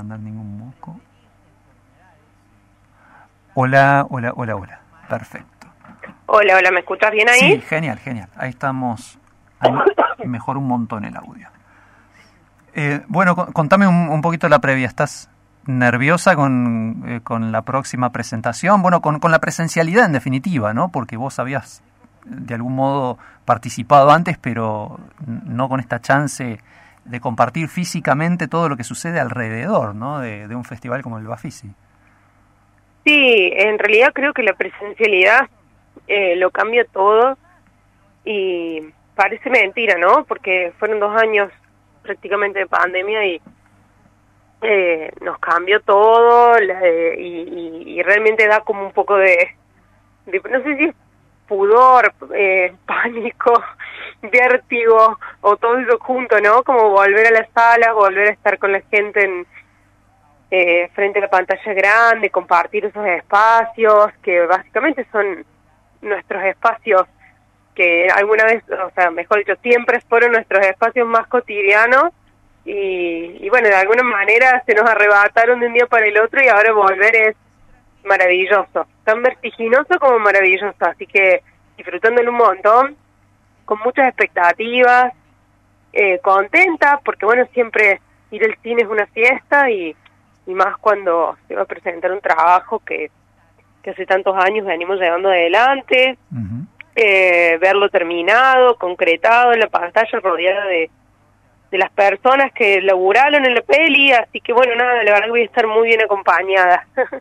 mandar ningún moco. Hola, hola, hola, hola. Perfecto. Hola, hola, ¿me escuchas bien ahí? Sí, genial, genial. Ahí estamos. Ahí mejor un montón el audio. Eh, bueno, contame un, poquito la previa. ¿Estás nerviosa con, eh, con la próxima presentación? Bueno, con, con, la presencialidad en definitiva, ¿no? Porque vos habías de algún modo participado antes, pero no con esta chance de compartir físicamente todo lo que sucede alrededor, ¿no? De, de un festival como el Bafisi. Sí, en realidad creo que la presencialidad eh, lo cambia todo y parece mentira, ¿no? Porque fueron dos años prácticamente de pandemia y eh, nos cambió todo y, realmente da como un poco de, no sé si es pudor, eh, pánico, vértigo o todo eso junto, ¿no? Como volver a las salas, volver a estar con la gente en eh, frente a la pantalla grande, compartir esos espacios que básicamente son nuestros espacios que alguna vez, o sea, mejor dicho, siempre fueron nuestros espacios más cotidianos y, bueno, de alguna manera se nos arrebataron de un día para el otro y ahora volver es maravilloso, tan vertiginoso como maravilloso, así que disfrutándolo un montón, con muchas expectativas, eh, contenta, porque bueno, siempre ir al cine es una fiesta y y más cuando se va a presentar un trabajo que, que hace tantos años venimos llevando adelante, eh, verlo terminado, concretado en la pantalla, rodeada de, de las personas que laburaron en la peli, así que bueno, nada, la verdad que voy a estar muy bien acompañada.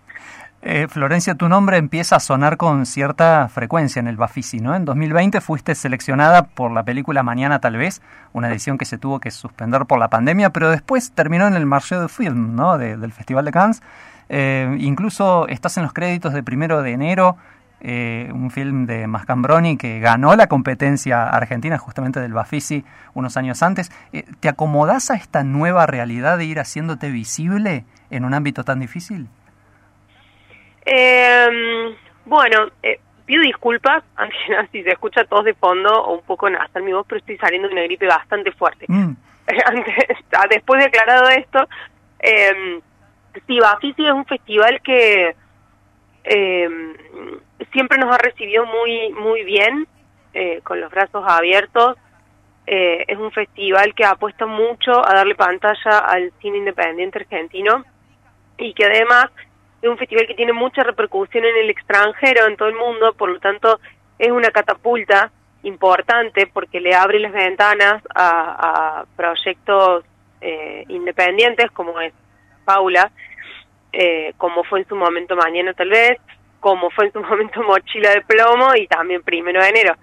Eh, Florencia, tu nombre empieza a sonar con cierta frecuencia en el Bafisi, ¿no? En 2020 fuiste seleccionada por la película Mañana tal vez, una edición que se tuvo que suspender por la pandemia, pero después terminó en el Marché de Film, ¿no? del Festival de Cannes. Eh, incluso estás en los créditos de primero de enero, eh, un film de Mascambroni que ganó la competencia argentina justamente del Bafisi unos años antes. ¿Te acomodás a esta nueva realidad de ir haciéndote visible en un ámbito tan difícil? Eh, bueno, eh, pido disculpas, antes si se escucha todos de fondo o un poco nasal mi voz, pero estoy saliendo de una gripe bastante fuerte. Mm. Ah, después de aclarado esto, eh, sí, Bafisi es un festival que eh, siempre nos ha recibido muy, muy bien, eh, con los brazos abiertos. Eh, es un festival que apuesta mucho a darle pantalla al cine independiente argentino y que además es un festival que tiene mucha repercusión en el extranjero, en todo el mundo, por lo tanto es una catapulta importante porque le abre las ventanas a, proyectos eh, independientes como es Paula, eh, como fue en su momento Mañana tal vez, como fue en su momento Mochila de Plomo y también Primero de Enero.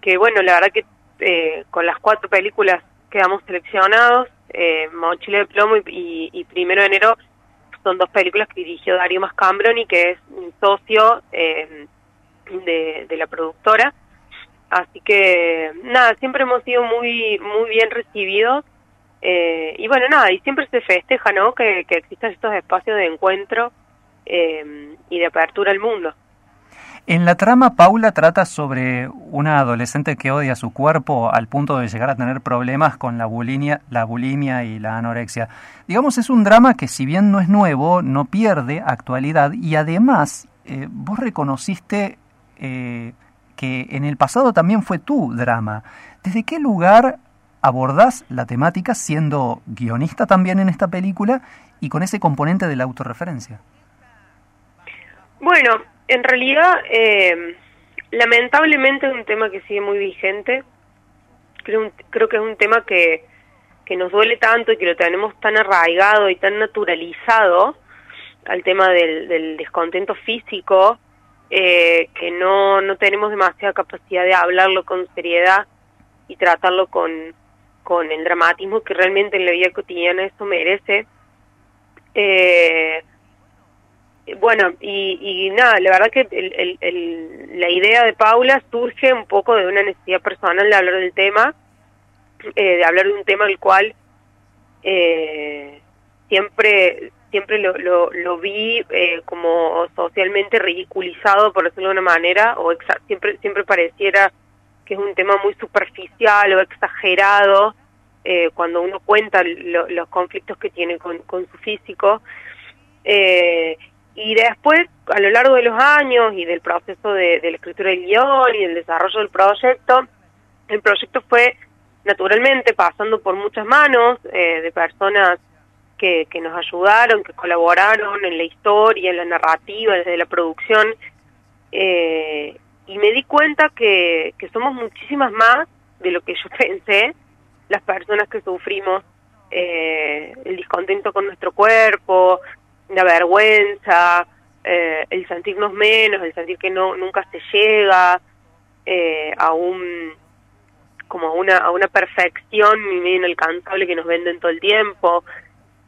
Que bueno, la verdad que eh, con las cuatro películas quedamos seleccionados, Mochila de Plomo y Primero de Enero son dos películas que dirigió Dario Mascambroni, que es un socio eh, de, la productora. Así que, nada, siempre hemos sido muy, muy bien recibidos. Eh, y bueno, nada, y siempre se festeja, ¿no? Que, que existan estos espacios de encuentro eh, y de apertura al mundo. En la trama, Paula trata sobre una adolescente que odia su cuerpo al punto de llegar a tener problemas con la bulimia, la bulimia y la anorexia. Digamos, es un drama que si bien no es nuevo, no pierde actualidad y además eh, vos reconociste eh, que en el pasado también fue tu drama. ¿Desde qué lugar abordás la temática siendo guionista también en esta película y con ese componente de la autorreferencia? Bueno, en realidad, eh, lamentablemente es un tema que sigue muy vigente. Creo, creo que es un tema que, que nos duele tanto y que lo tenemos tan arraigado y tan naturalizado al tema del, descontento físico, eh, que no, no tenemos demasiada capacidad de hablarlo con seriedad y tratarlo con, con el dramatismo que realmente en la vida cotidiana eso merece. Eh, bueno, y, nada, la verdad que la idea de Paula surge un poco de una necesidad personal de hablar del tema, eh, de hablar de un tema al cual eh, siempre siempre lo, lo, vi eh, como socialmente ridiculizado, por decirlo de una manera, o siempre siempre pareciera que es un tema muy superficial o exagerado, eh, cuando uno cuenta los conflictos que tiene con, con su físico. Eh, y después, a lo largo de los años y del proceso de, la escritura del guion y del desarrollo del proyecto, el proyecto fue naturalmente pasando por muchas manos eh, de personas que, que nos ayudaron, que colaboraron en la historia, en la narrativa, desde la producción, eh, y me di cuenta que, que somos muchísimas más de lo que yo pensé, las personas que sufrimos eh, el descontento con nuestro cuerpo, la vergüenza, eh, el sentirnos menos, el sentir que no nunca se llega eh, a un como a una, a una perfección inalcanzable que nos venden todo el tiempo.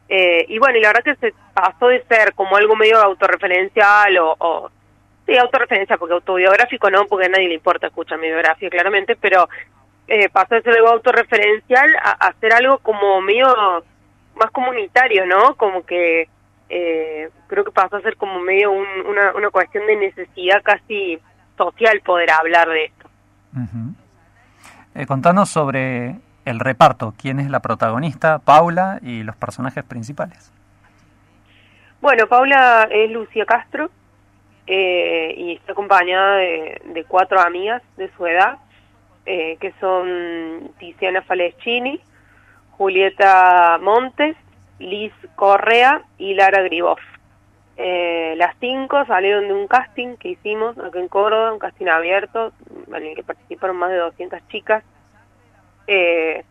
Eh, y bueno, y la verdad que se pasó de ser como algo medio autorreferencial o, o sí, autorreferencia, porque autobiográfico no, porque a nadie le importa escuchar mi biografía claramente, pero eh, pasó de ser algo autorreferencial a, a ser algo como medio más comunitario, ¿no? Como que eh, creo que pasó a ser como medio una, una cuestión de necesidad casi social poder hablar de esto. eh, contanos sobre el reparto, quién es la protagonista, Paula y los personajes principales. Bueno, Paula es Lucía Castro eh, y está acompañada de, de, cuatro amigas de su edad, eh, que son Tiziana Faleschini, Julieta Montes, Liz Correa y Lara Griboff. Eh, las cinco salieron de un casting que hicimos acá en Córdoba, un casting abierto, en el que participaron más de 200 chicas. Eh,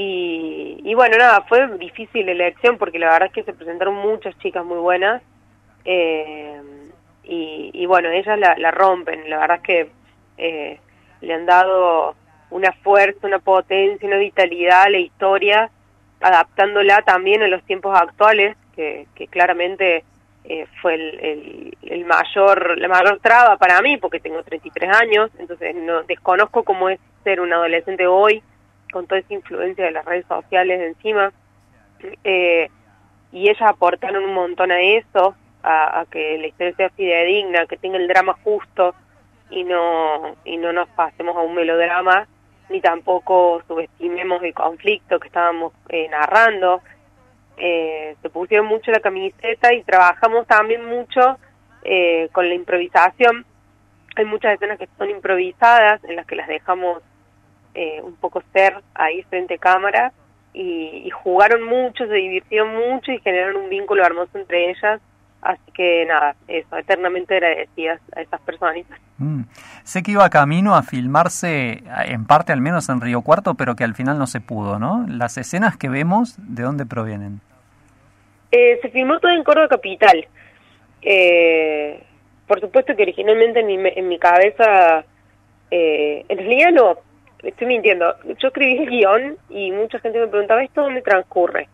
y, bueno, nada, fue difícil la elección porque la verdad es que se presentaron muchas chicas muy buenas. Eh, y, y, bueno, ellas la, la, rompen, la verdad es que eh, le han dado una fuerza, una potencia, una vitalidad a la historia adaptándola también a los tiempos actuales, que, claramente eh, fue el, el, el, mayor, la mayor traba para mí, porque tengo 33 años, entonces no desconozco cómo es ser un adolescente hoy, con toda esa influencia de las redes sociales encima. Eh, y ellas aportaron un montón a eso, a, a, que la historia sea fidedigna, que tenga el drama justo y no, y no nos pasemos a un melodrama ni tampoco subestimemos el conflicto que estábamos eh, narrando. Eh, se pusieron mucho la camiseta y trabajamos también mucho eh, con la improvisación. Hay muchas escenas que son improvisadas, en las que las dejamos eh, un poco ser ahí frente a cámara y, y jugaron mucho, se divirtieron mucho y generaron un vínculo hermoso entre ellas Así que nada, eso, eternamente agradecidas a esas personas. Mm. Sé que iba camino a filmarse, en parte al menos en Río Cuarto, pero que al final no se pudo, ¿no? Las escenas que vemos, ¿de dónde provienen? Eh, se filmó todo en Córdoba Capital. Eh, por supuesto que originalmente en mi, en mi cabeza, eh, en realidad no, estoy mintiendo. Yo escribí el guion y mucha gente me preguntaba, ¿esto dónde transcurre?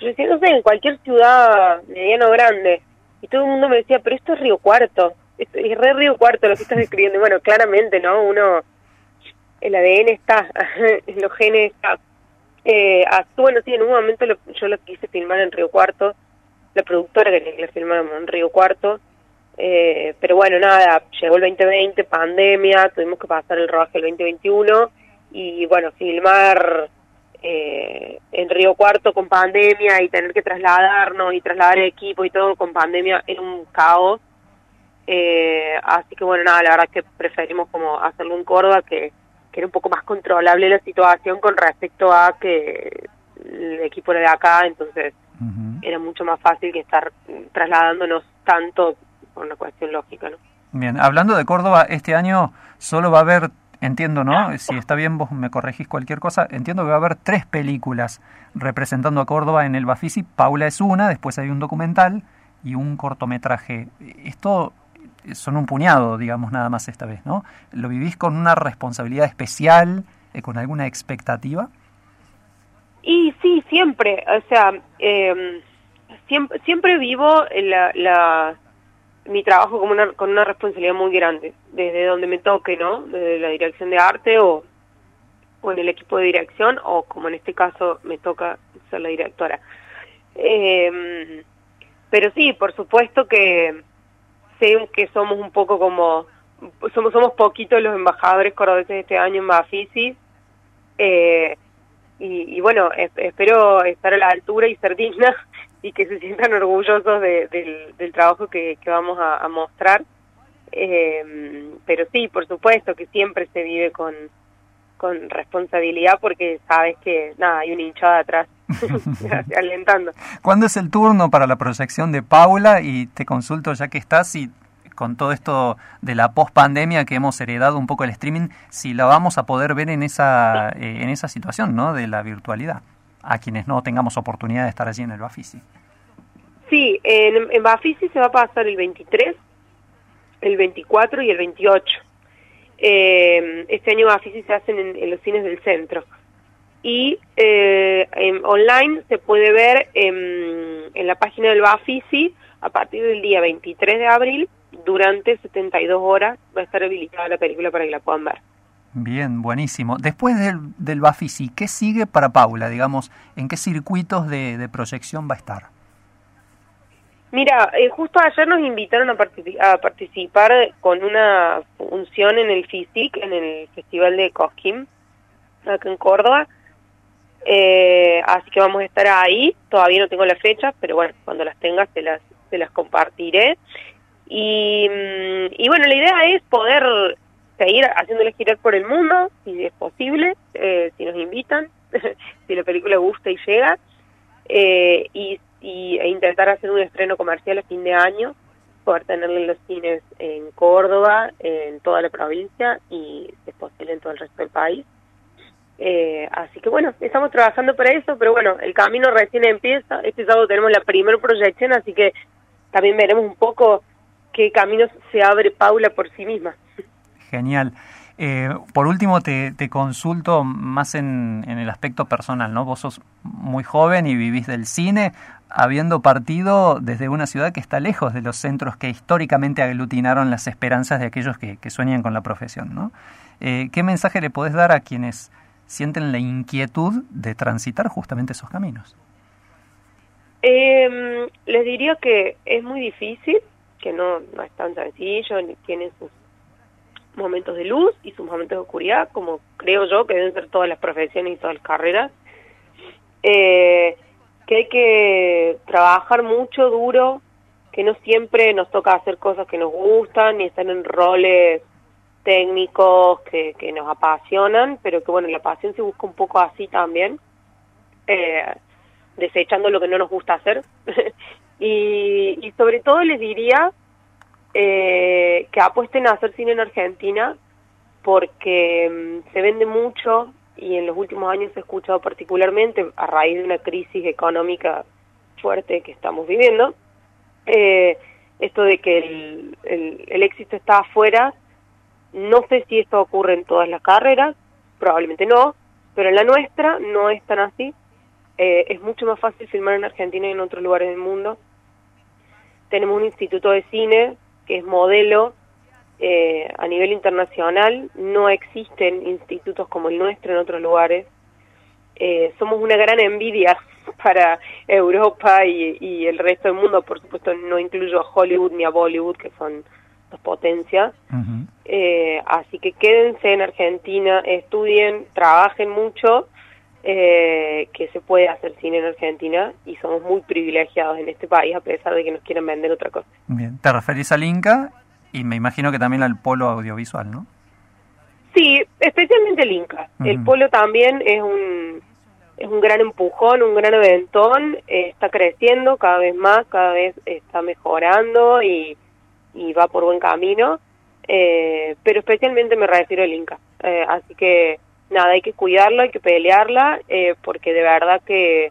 Decía, no sé, en cualquier ciudad mediana o grande. Y todo el mundo me decía, pero esto es Río Cuarto. Esto es re Río Cuarto lo que estás escribiendo. Y bueno, claramente, ¿no? Uno, el ADN está, los genes está. Eh, bueno, sí, en un momento lo, yo lo quise filmar en Río Cuarto. La productora quería que lo filmáramos en Río Cuarto. Eh, pero bueno, nada, llegó el 2020, pandemia, tuvimos que pasar el rodaje el 2021 y bueno, filmar eh, en Río Cuarto con pandemia y tener que trasladarnos y trasladar el equipo y todo con pandemia era un caos. Eh, así que bueno, nada, la verdad que preferimos como hacerlo en Córdoba que, que era un poco más controlable la situación con respecto a que el equipo era de acá, entonces uh -huh. era mucho más fácil que estar trasladándonos tanto por una cuestión lógica, ¿no? Bien, hablando de Córdoba, este año solo va a haber entiendo, ¿no? Si está bien, vos me corregís cualquier cosa. Entiendo que va a haber tres películas representando a Córdoba en el Bafisi. Paula es una, después hay un documental y un cortometraje. Esto son un puñado, digamos, nada más esta vez, ¿no? ¿Lo vivís con una responsabilidad especial, eh, con alguna expectativa? Y sí, siempre. O sea, eh, siempre, siempre vivo la, la mi trabajo como una, con una responsabilidad muy grande, desde donde me toque, ¿no? Desde la dirección de arte o, o en el equipo de dirección, o como en este caso me toca ser la directora. Eh, pero sí, por supuesto que sé que somos un poco como, somos, somos poquitos los embajadores cordobeses este año en Bafisi, eh, y, bueno, espero estar a la altura y ser digna y que se sientan orgullosos del, trabajo que, vamos a, mostrar. Eh, pero sí, por supuesto que siempre se vive con, con responsabilidad porque sabes que nada, hay una hinchada atrás alentando. ¿Cuándo es el turno para la proyección de Paula? Y te consulto ya que estás y con todo esto de la post-pandemia que hemos heredado un poco el streaming, si la vamos a poder ver en esa, eh, en esa situación ¿no? de la virtualidad, a quienes no tengamos oportunidad de estar allí en el Bafisi. Sí, en, en Bafisi se va a pasar el 23, el 24 y el 28. Eh, este año Bafisi se hacen en, los cines del centro. Y eh, online se puede ver en, en la página del Bafisi a partir del día 23 de abril durante 72 horas va a estar habilitada la película para que la puedan ver. Bien, buenísimo. Después del, del Bafisi, ¿qué sigue para Paula? Digamos, ¿en qué circuitos de, proyección va a estar? Mira, eh, justo ayer nos invitaron a, participar con una función en el FISIC, en el Festival de Cosquín, acá en Córdoba. Eh, así que vamos a estar ahí. Todavía no tengo la fecha, pero bueno, cuando las tenga se las, se las compartiré. Y, mm, y bueno, la idea es poder seguir haciéndole girar por el mundo, si es posible, eh, si nos invitan, si la película gusta y llega, eh, y, y, e intentar hacer un estreno comercial a fin de año, poder tenerlo en los cines en Córdoba, en toda la provincia y, si es posible, en todo el resto del país. Eh, así que bueno, estamos trabajando para eso, pero bueno, el camino recién empieza. Este sábado tenemos la primera proyección, así que también veremos un poco qué caminos se abre Paula por sí misma. Genial. Eh, por último, te, consulto más en, el aspecto personal, ¿no? Vos sos muy joven y vivís del cine, habiendo partido desde una ciudad que está lejos de los centros que históricamente aglutinaron las esperanzas de aquellos que, sueñan con la profesión, ¿no? Eh, ¿Qué mensaje le podés dar a quienes sienten la inquietud de transitar justamente esos caminos? Eh, les diría que es muy difícil, que no, no es tan sencillo, ni tiene sus momentos de luz y sus momentos de oscuridad, como creo yo que deben ser todas las profesiones y todas las carreras. Eh, que hay que trabajar mucho, duro, que no siempre nos toca hacer cosas que nos gustan, ni estar en roles técnicos que, que nos apasionan, pero que bueno, la pasión se busca un poco así también, eh, desechando lo que no nos gusta hacer Y, sobre todo les diría eh, que apuesten a hacer cine en Argentina porque mm, se vende mucho y en los últimos años he escuchado particularmente a raíz de una crisis económica fuerte que estamos viviendo, eh, esto de que el, el, éxito está afuera, no sé si esto ocurre en todas las carreras, probablemente no, pero en la nuestra no es tan así. Eh, es mucho más fácil filmar en Argentina y en otros lugares del mundo tenemos un instituto de cine que es modelo eh, a nivel internacional, no existen institutos como el nuestro en otros lugares. Eh, somos una gran envidia para Europa y, el resto del mundo, por supuesto no incluyo a Hollywood ni a Bollywood, que son dos potencias. Eh, así que quédense en Argentina, estudien, trabajen mucho eh, que se puede hacer cine en Argentina y somos muy privilegiados en este país a pesar de que nos quieran vender otra cosa. Bien, te referís al Inca y me imagino que también al polo audiovisual, ¿no? Sí, especialmente el Inca. El polo también es un es un gran empujón, un gran aventón, eh, está creciendo cada vez más, cada vez está mejorando y, y va por buen camino, eh, pero especialmente me refiero al Inca. Eh, así que nada, hay que cuidarlo, hay que pelearla, eh, porque de verdad que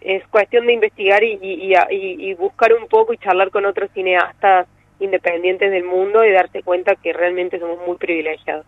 es cuestión de investigar y, y, buscar un poco y charlar con otros cineastas independientes del mundo y darse cuenta que realmente somos muy privilegiados.